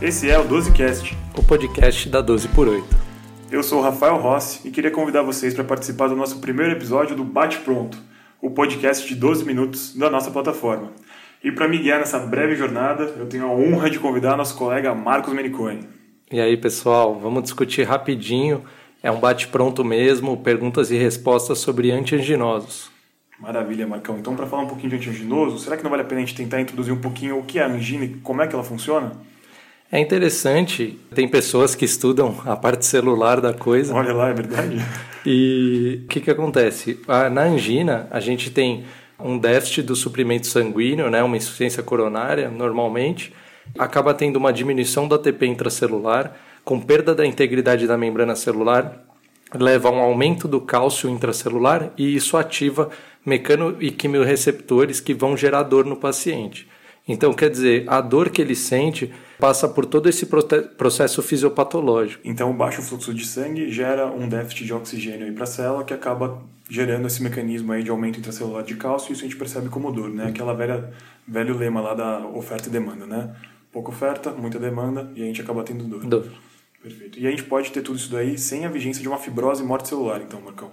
Esse é o 12Cast, o podcast da 12 por 8. Eu sou o Rafael Rossi e queria convidar vocês para participar do nosso primeiro episódio do Bate Pronto, o podcast de 12 minutos da nossa plataforma. E para me guiar nessa breve jornada, eu tenho a honra de convidar nosso colega Marcos Meniconi. E aí, pessoal, vamos discutir rapidinho. É um bate-pronto mesmo, perguntas e respostas sobre antianginosos. Maravilha, Marcão. Então, para falar um pouquinho de antianginoso, será que não vale a pena a gente tentar introduzir um pouquinho o que é a angina e como é que ela funciona? É interessante, tem pessoas que estudam a parte celular da coisa. Olha lá, é verdade. e o que, que acontece? Na angina, a gente tem um déficit do suprimento sanguíneo, né, uma insuficiência coronária, normalmente, acaba tendo uma diminuição do ATP intracelular, com perda da integridade da membrana celular, leva a um aumento do cálcio intracelular e isso ativa mecano e quimiorreceptores que vão gerar dor no paciente. Então, quer dizer, a dor que ele sente passa por todo esse processo fisiopatológico. Então, o baixo fluxo de sangue gera um déficit de oxigênio para a célula que acaba gerando esse mecanismo aí de aumento intracelular de cálcio e isso a gente percebe como dor, né? Aquela velha velho lema lá da oferta e demanda, né? Pouca oferta, muita demanda e a gente acaba tendo dor. Dor. Perfeito. E a gente pode ter tudo isso daí sem a vigência de uma fibrose e morte celular, então, Marcão.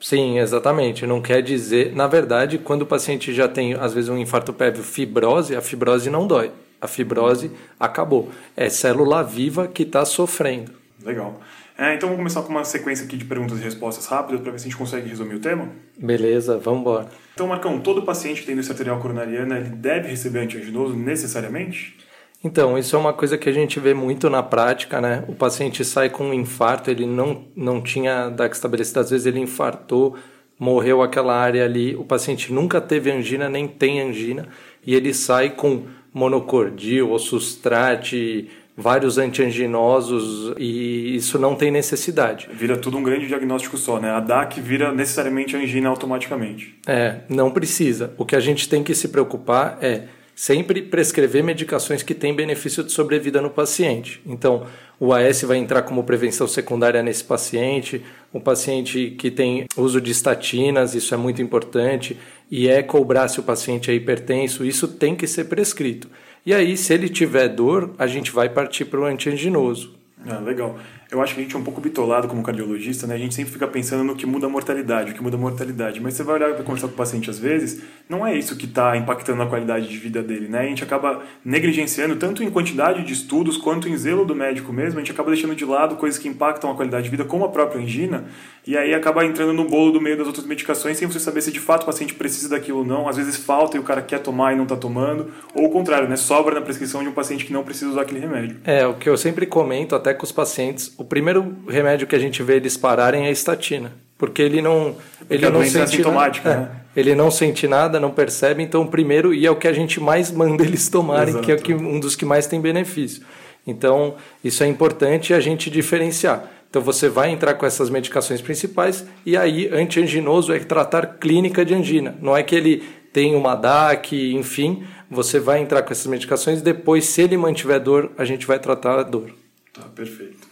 Sim, exatamente. Não quer dizer. Na verdade, quando o paciente já tem, às vezes, um infarto prévio fibrose, a fibrose não dói. A fibrose acabou. É célula viva que está sofrendo. Legal. É, então vamos começar com uma sequência aqui de perguntas e respostas rápidas para ver se a gente consegue resumir o tema. Beleza, vamos embora. Então, Marcão, todo paciente que tem doença arterial coronariana ele deve receber antianginoso necessariamente? Então, isso é uma coisa que a gente vê muito na prática, né? O paciente sai com um infarto, ele não, não tinha DAC estabelecido, às vezes ele infartou, morreu aquela área ali, o paciente nunca teve angina, nem tem angina, e ele sai com monocordil, ou sustrate, vários antianginosos, e isso não tem necessidade. Vira tudo um grande diagnóstico só, né? A DAC vira necessariamente angina automaticamente. É, não precisa. O que a gente tem que se preocupar é sempre prescrever medicações que têm benefício de sobrevida no paciente. Então, o AS vai entrar como prevenção secundária nesse paciente, um paciente que tem uso de estatinas, isso é muito importante, e é cobrar se o paciente é hipertenso, isso tem que ser prescrito. E aí, se ele tiver dor, a gente vai partir para o antianginoso. Ah, legal. Eu acho que a gente é um pouco bitolado como cardiologista, né? A gente sempre fica pensando no que muda a mortalidade, o que muda a mortalidade. Mas você vai olhar para conversar com o paciente às vezes, não é isso que está impactando a qualidade de vida dele, né? A gente acaba negligenciando tanto em quantidade de estudos quanto em zelo do médico mesmo. A gente acaba deixando de lado coisas que impactam a qualidade de vida, como a própria angina, e aí acaba entrando no bolo do meio das outras medicações sem você saber se de fato o paciente precisa daquilo ou não. Às vezes falta e o cara quer tomar e não está tomando, ou o contrário, né? Sobra na prescrição de um paciente que não precisa usar aquele remédio. É, o que eu sempre comento até com os pacientes, o primeiro remédio que a gente vê eles pararem é a estatina, porque ele não porque ele não é sente nada, né? É, ele não sente nada, não percebe, então primeiro e é o que a gente mais manda eles tomarem, Exato. que é o que, um dos que mais tem benefício. Então, isso é importante a gente diferenciar. Então você vai entrar com essas medicações principais e aí antianginoso é tratar clínica de angina. Não é que ele tem uma DAC, enfim, você vai entrar com essas medicações depois, se ele mantiver dor, a gente vai tratar a dor. Tá, perfeito.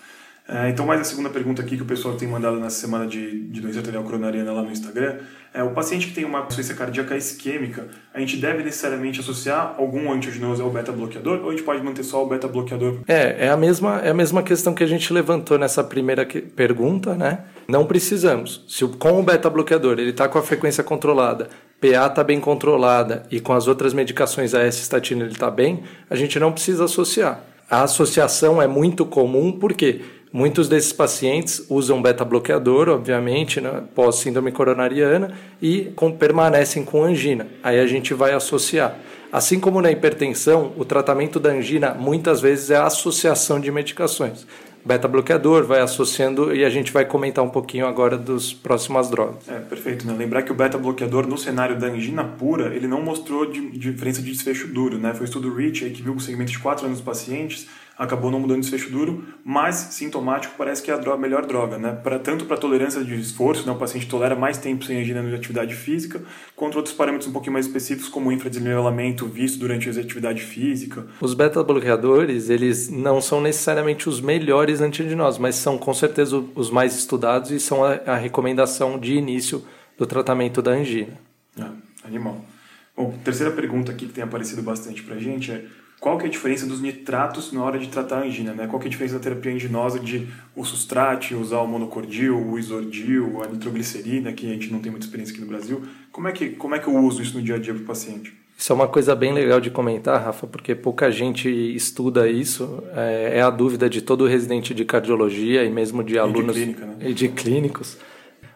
É, então, mais a segunda pergunta aqui que o pessoal tem mandado nessa semana de, de doença arterial coronariana lá no Instagram. É, o paciente que tem uma insuficiência cardíaca isquêmica, a gente deve necessariamente associar algum antiaginoso ao beta-bloqueador ou a gente pode manter só o beta-bloqueador? É, é a, mesma, é a mesma questão que a gente levantou nessa primeira que, pergunta, né? Não precisamos. Se com o beta-bloqueador ele está com a frequência controlada, PA está bem controlada e com as outras medicações a S-statina ele está bem, a gente não precisa associar. A associação é muito comum porque Muitos desses pacientes usam beta-bloqueador, obviamente, né, pós-síndrome coronariana, e com, permanecem com angina. Aí a gente vai associar. Assim como na hipertensão, o tratamento da angina muitas vezes é a associação de medicações. Beta-bloqueador vai associando e a gente vai comentar um pouquinho agora das próximas drogas. É, perfeito. Né? Lembrar que o beta-bloqueador no cenário da angina pura, ele não mostrou de, diferença de desfecho duro. Né? Foi o estudo REACH que viu o segmento de 4 anos dos pacientes acabou não mudando desfecho duro, mas sintomático parece que é a droga, melhor droga, né? Pra, tanto para tolerância de esforço, né? o paciente tolera mais tempo sem angina de atividade física, quanto outros parâmetros um pouquinho mais específicos, como o infradesnivelamento visto durante a atividade física. Os beta-bloqueadores, eles não são necessariamente os melhores antiaginosos, mas são com certeza os mais estudados e são a, a recomendação de início do tratamento da angina. Ah, animal. Bom, terceira pergunta aqui que tem aparecido bastante pra gente é qual que é a diferença dos nitratos na hora de tratar a angina, né? Qual que é a diferença da terapia anginosa de o sustrate, usar o monocordil, o isordil, a nitroglicerina, que a gente não tem muita experiência aqui no Brasil. Como é que, como é que eu uso isso no dia a dia para o paciente? Isso é uma coisa bem legal de comentar, Rafa, porque pouca gente estuda isso. É, é a dúvida de todo residente de cardiologia e mesmo de alunos e de, clínica, né? e de clínicos.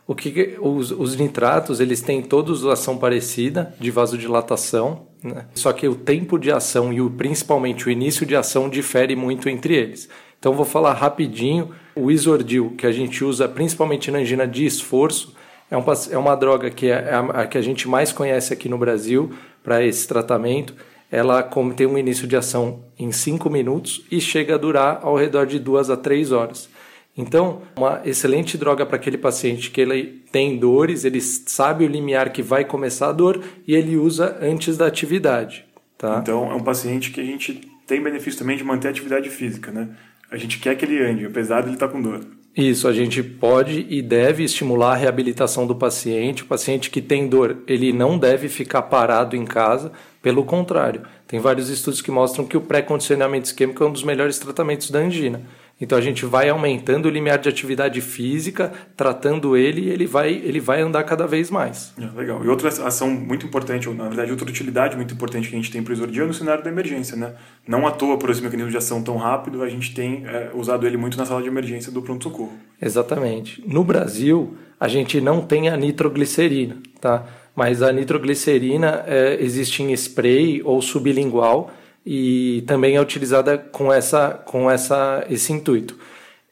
O que os, os, nitratos eles têm todos ação parecida de vasodilatação, né? só que o tempo de ação e o, principalmente o início de ação difere muito entre eles. Então vou falar rapidinho. O isordil que a gente usa principalmente na angina de esforço é, um, é uma droga que é a, a que a gente mais conhece aqui no Brasil para esse tratamento. Ela tem um início de ação em 5 minutos e chega a durar ao redor de 2 a 3 horas. Então, uma excelente droga para aquele paciente que ele tem dores, ele sabe o limiar que vai começar a dor e ele usa antes da atividade. Tá? Então, é um paciente que a gente tem benefício também de manter a atividade física, né? A gente quer que ele ande, apesar de ele estar tá com dor. Isso, a gente pode e deve estimular a reabilitação do paciente. O paciente que tem dor, ele não deve ficar parado em casa, pelo contrário. Tem vários estudos que mostram que o pré-condicionamento isquêmico é um dos melhores tratamentos da angina. Então a gente vai aumentando o limiar de atividade física, tratando ele e ele vai, ele vai andar cada vez mais. É, legal. E outra ação muito importante, ou na verdade outra utilidade muito importante que a gente tem para o Isordia é no cenário da emergência. Né? Não à toa por esse mecanismo de ação tão rápido, a gente tem é, usado ele muito na sala de emergência do pronto-socorro. Exatamente. No Brasil, a gente não tem a nitroglicerina, tá? mas a nitroglicerina é, existe em spray ou sublingual, e também é utilizada com essa com essa esse intuito.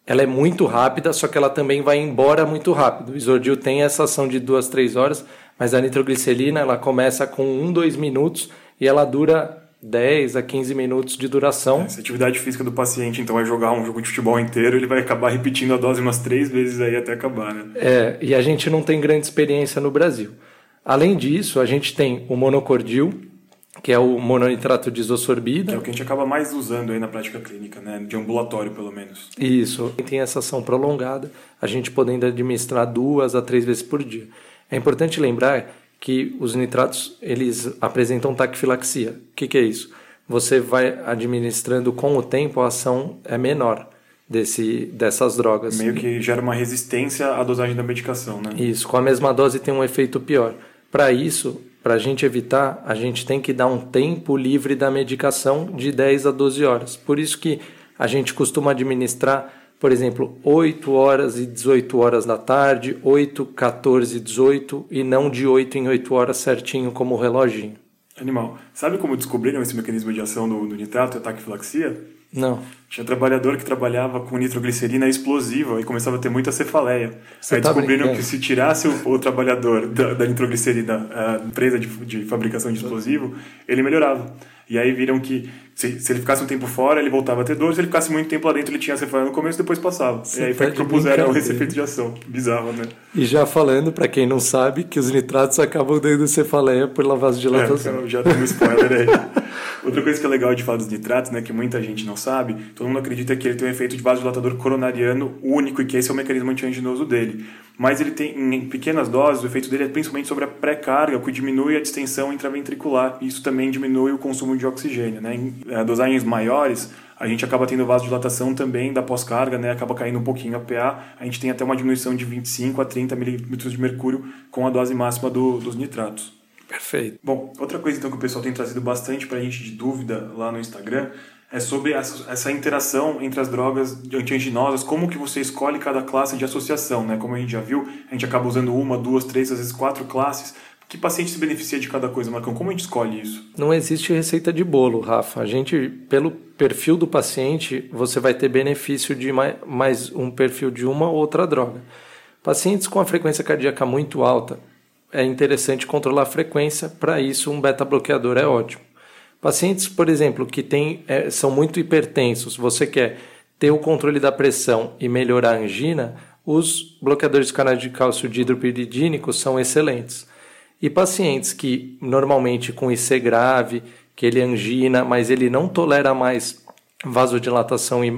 Ela é muito rápida, só que ela também vai embora muito rápido. O isordil tem essa ação de duas, três horas, mas a nitroglicerina ela começa com um, dois minutos e ela dura 10 a 15 minutos de duração. Essa atividade física do paciente, então, vai jogar um jogo de futebol inteiro, ele vai acabar repetindo a dose umas três vezes aí até acabar, né? É, e a gente não tem grande experiência no Brasil. Além disso, a gente tem o monocordil, que é o mononitrato de isosorbida. Que é o que a gente acaba mais usando aí na prática clínica, né? De ambulatório, pelo menos. Isso. Tem essa ação prolongada, a gente podendo administrar duas a três vezes por dia. É importante lembrar que os nitratos, eles apresentam taquifilaxia. O que, que é isso? Você vai administrando com o tempo, a ação é menor desse, dessas drogas. Meio que gera uma resistência à dosagem da medicação, né? Isso. Com a mesma dose tem um efeito pior. Para isso, para a gente evitar, a gente tem que dar um tempo livre da medicação de 10 a 12 horas. Por isso que a gente costuma administrar, por exemplo, 8 horas e 18 horas da tarde, 8, 14 e 18 e não de 8 em 8 horas certinho como o reloginho. Animal. Sabe como descobriram esse mecanismo de ação do, do nitrato e a taquifilaxia? Não. Tinha trabalhador que trabalhava com nitroglicerina explosiva e começava a ter muita cefaleia. Você Aí tá descobriram brincando. que se tirasse o, o trabalhador da, da nitroglicerina, a empresa de, de fabricação de explosivo, ele melhorava. E aí viram que se, se, ele ficasse um tempo fora, ele voltava a ter dor. Se ele ficasse muito tempo lá dentro, ele tinha cefaleia no começo, depois passava. Você e aí foi tá que propuseram esse efeito de ação. Bizarro, né? E já falando, para quem não sabe, que os nitratos acabam dando cefaleia por lavagem de É, já tem um spoiler aí. Outra coisa que é legal de falar dos nitratos, né, que muita gente não sabe, todo mundo acredita que ele tem um efeito de vasodilatador coronariano único e que esse é o mecanismo antianginoso dele. Mas ele tem, em pequenas doses, o efeito dele é principalmente sobre a pré-carga, que diminui a distensão intraventricular. Isso também diminui o consumo de oxigênio. Né? Em é, dosagens maiores, a gente acaba tendo vasodilatação também da pós-carga, né? acaba caindo um pouquinho a PA. A gente tem até uma diminuição de 25 a 30 milímetros de mercúrio com a dose máxima do, dos nitratos. Perfeito. Bom, outra coisa então que o pessoal tem trazido bastante para a gente de dúvida lá no Instagram é sobre essa, interação entre as drogas antianginosas, como que você escolhe cada classe de associação, né? Como a gente já viu, a gente acaba usando uma, duas, três, às vezes quatro classes. Que paciente se beneficia de cada coisa, Marcão? Como a gente escolhe isso? Não existe receita de bolo, Rafa. A gente, pelo perfil do paciente, você vai ter benefício de mais, mais um perfil de uma ou outra droga. Pacientes com a frequência cardíaca muito alta, é interessante controlar a frequência, para isso um beta-bloqueador é ótimo. Pacientes, por exemplo, que tem, é, são muito hipertensos, você quer ter o controle da pressão e melhorar a angina, os bloqueadores de canais de cálcio dihidropiridínico são excelentes. E pacientes que normalmente com IC grave, que ele angina, mas ele não tolera mais vasodilatação e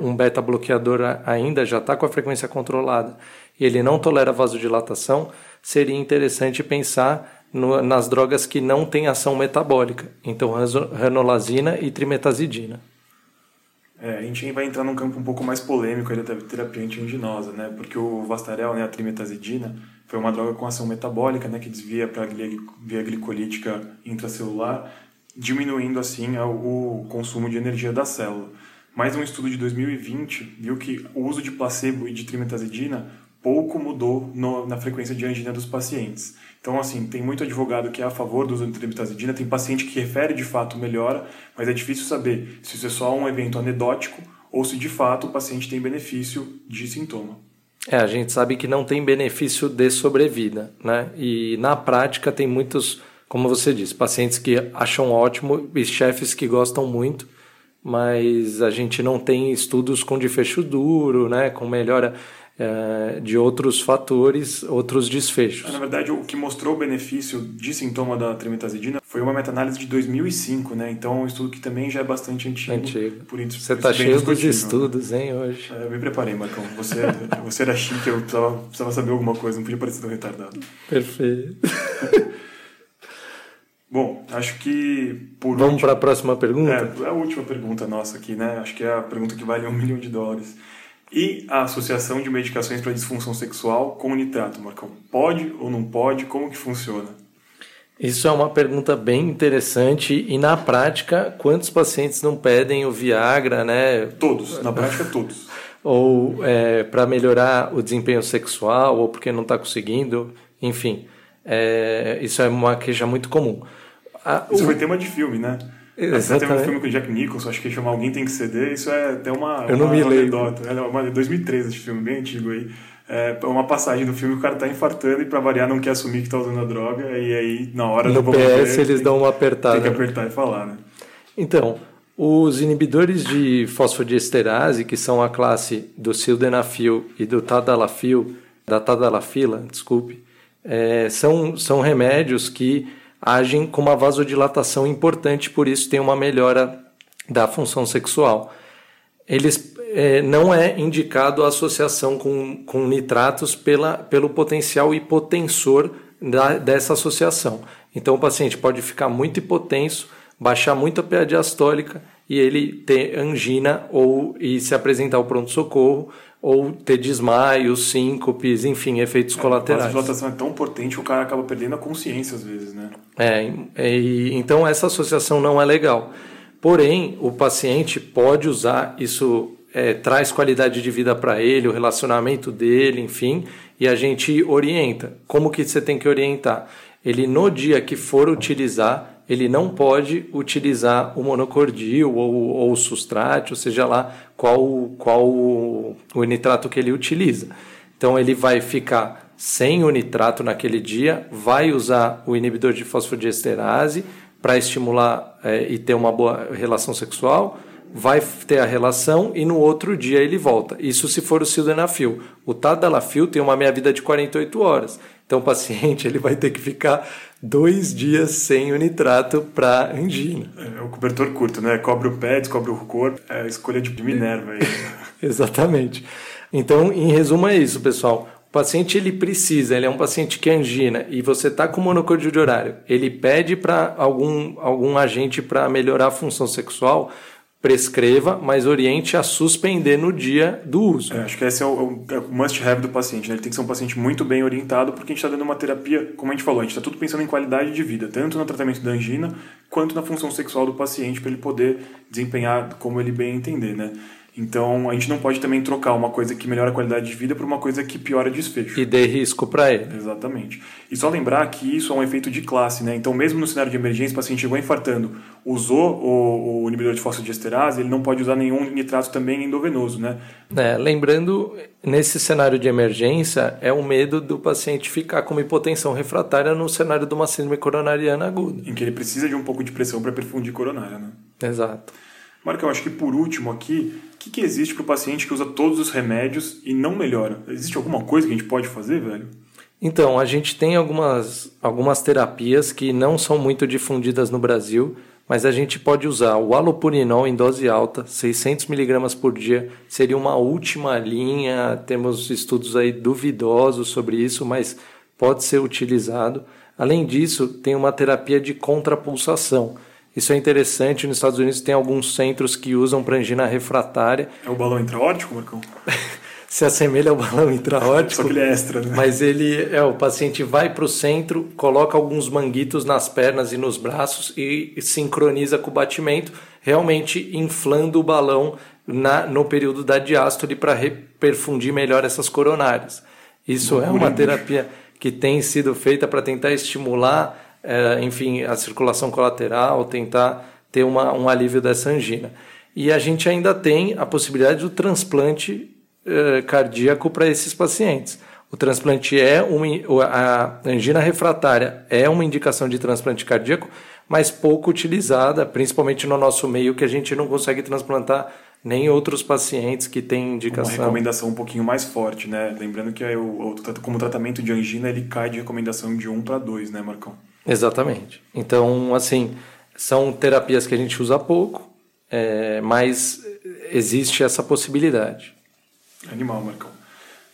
um beta bloqueador ainda já está com a frequência controlada e ele não tolera vasodilatação, seria interessante pensar no, nas drogas que não têm ação metabólica, então ranolazina e trimetazidina. É, a gente vai entrar num campo um pouco mais polêmico da terapia antianginosa, né? Porque o Vastarel, né, a trimetazidina, foi uma droga com ação metabólica, né, que desvia para a via glicolítica intracelular, diminuindo assim o consumo de energia da célula. Mas um estudo de 2020 viu que o uso de placebo e de trimetazidina pouco mudou no, na frequência de angina dos pacientes. Então, assim, tem muito advogado que é a favor do uso de trimetazidina, tem paciente que refere de fato melhora, mas é difícil saber se isso é só um evento anedótico ou se de fato o paciente tem benefício de sintoma. É, a gente sabe que não tem benefício de sobrevida, né? E na prática tem muitos, como você disse, pacientes que acham ótimo e chefes que gostam muito, mas a gente não tem estudos com desfecho duro, né? Com melhora é, de outros fatores, outros desfechos. Na verdade, o que mostrou o benefício de sintoma da trimetazidina foi uma meta-análise de 2005, né? Então, é um estudo que também já é bastante antigo. Antigo. Por isso, você está cheio dos estudos, hein, hoje. É, eu me preparei, Marcão. Você, você era chique, eu precisava, precisava saber alguma coisa, não podia parecer tão retardado. Perfeito. Bom, acho que por Vamos para a próxima pergunta? É, é a última pergunta nossa aqui, né? Acho que é a pergunta que vale um milhão de dólares e a associação de medicações para disfunção sexual com o nitrato, Marcão? Pode ou não pode? Como que funciona? Isso é uma pergunta bem interessante e na prática, quantos pacientes não pedem o Viagra, né? Todos, na prática todos. ou é, para melhorar o desempenho sexual, ou porque não está conseguindo, enfim. É, isso é uma queixa muito comum. A, isso o... foi tema de filme, né? Exatamente. Tem um filme com o Jack Nicholson, acho que chama Alguém Tem Que Ceder, isso é até uma, Eu não uma me anedota. É uma, 2013 esse filme, bem antigo aí. É uma passagem do filme, o cara tá infartando e pra variar não quer assumir que tá usando a droga, e aí na hora no do PS eles tem, dão uma apertada. Tem que apertar e falar, né? Então, os inibidores de fosfodiesterase, que são a classe do sildenafil e do tadalafil, da tadalafila, desculpe, é, são, são remédios que agem com uma vasodilatação importante, por isso tem uma melhora da função sexual. Eles é, não é indicado a associação com, com nitratos pela, pelo potencial hipotensor da, dessa associação. Então o paciente pode ficar muito hipotenso, baixar muito a PA diastólica e ele ter angina ou e se apresentar ao pronto-socorro ou ter desmaios, síncopes, enfim, efeitos é, colaterais. A vasodilatação é tão potente que o cara acaba perdendo a consciência às vezes, né? É, e, então essa associação não é legal. Porém, o paciente pode usar, isso é, traz qualidade de vida para ele, o relacionamento dele, enfim, e a gente orienta. Como que você tem que orientar? Ele, no dia que for utilizar, ele não pode utilizar o monocordil ou, o sustrate, ou seja lá qual, qual o, o nitrato que ele utiliza. Então ele vai ficar sem o nitrato naquele dia, vai usar o inibidor de fosfodiesterase para estimular é, e ter uma boa relação sexual, vai ter a relação e no outro dia ele volta. Isso se for o sildenafil. O tadalafil tem uma meia-vida de 48 horas. Então o paciente ele vai ter que ficar dois dias sem o nitrato para angina. É, o cobertor curto, né? Cobre o pé, descobre o corpo. É a escolha de Minerva aí. Exatamente. Então, em resumo é isso, pessoal. O paciente ele precisa, ele é um paciente que angina e você está com monocórdio de horário, ele pede para algum, algum agente para melhorar a função sexual, prescreva, mas oriente a suspender no dia do uso. É, acho que esse é o, é o must-have do paciente. Né? Ele tem que ser um paciente muito bem orientado, porque a gente está dando uma terapia, como a gente falou, a gente está tudo pensando em qualidade de vida, tanto no tratamento da angina, quanto na função sexual do paciente, para ele poder desempenhar como ele bem entender. Né? Então, a gente não pode também trocar uma coisa que melhora a qualidade de vida por uma coisa que piora desfecho. E dê risco para ele. Exatamente. E só lembrar que isso é um efeito de classe, né? Então, mesmo no cenário de emergência, o paciente chegou infartando, usou o, o inibidor de fosfodiesterase, ele não pode usar nenhum nitrato também endovenoso, né? É, lembrando, nesse cenário de emergência, é o medo do paciente ficar com uma hipotensão refratária no cenário de uma síndrome coronariana aguda. Em que ele precisa de um pouco de pressão para perfundir coronária, né? Exato. Marcão, acho que por último aqui, o que, que existe para o paciente que usa todos os remédios e não melhora? Existe alguma coisa que a gente pode fazer, velho? Então, a gente tem algumas, algumas terapias que não são muito difundidas no Brasil, mas a gente pode usar o alopurinol em dose alta, 600 miligramas por dia, seria uma última linha, temos estudos aí duvidosos sobre isso, mas pode ser utilizado. Além disso, tem uma terapia de contrapulsação. Isso é interessante, nos Estados Unidos tem alguns centros que usam para angina refratária. É o balão intraórtico, Marcão? se assemelha ao balão intraórtico. Só que ele é extra, né? Mas ele é o paciente vai para o centro, coloca alguns manguitos nas pernas e nos braços e sincroniza com o batimento, realmente inflando o balão na, no período da diástole para reperfundir melhor essas coronárias. Isso é uma terapia que tem sido feita para tentar estimular, é, enfim, a circulação colateral, tentar ter uma, um alívio dessa angina. E a gente ainda tem a possibilidade do transplante eh, cardíaco para esses pacientes. O transplante é uma, a angina refratária é uma indicação de transplante cardíaco, mas pouco utilizada, principalmente no nosso meio, que a gente não consegue transplantar nem outros pacientes que têm indicação. Uma recomendação um pouquinho mais forte, né? Lembrando que o, como tratamento de angina, ele cai de recomendação de 1 para 2, né, Marcão? Exatamente. Então, assim, são terapias que a gente usa pouco, é, mas existe essa possibilidade. Animal, Marcão.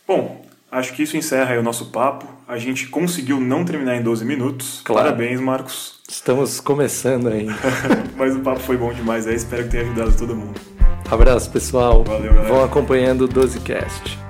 Bom, acho que isso encerra o nosso papo. A gente conseguiu não terminar em 12 minutos. Claro. Parabéns, Marcos. Estamos começando ainda. Mas o papo foi bom demais aí. Espero que tenha ajudado todo mundo. Abraço, pessoal. Valeu, galera. Vão acompanhando o 12cast.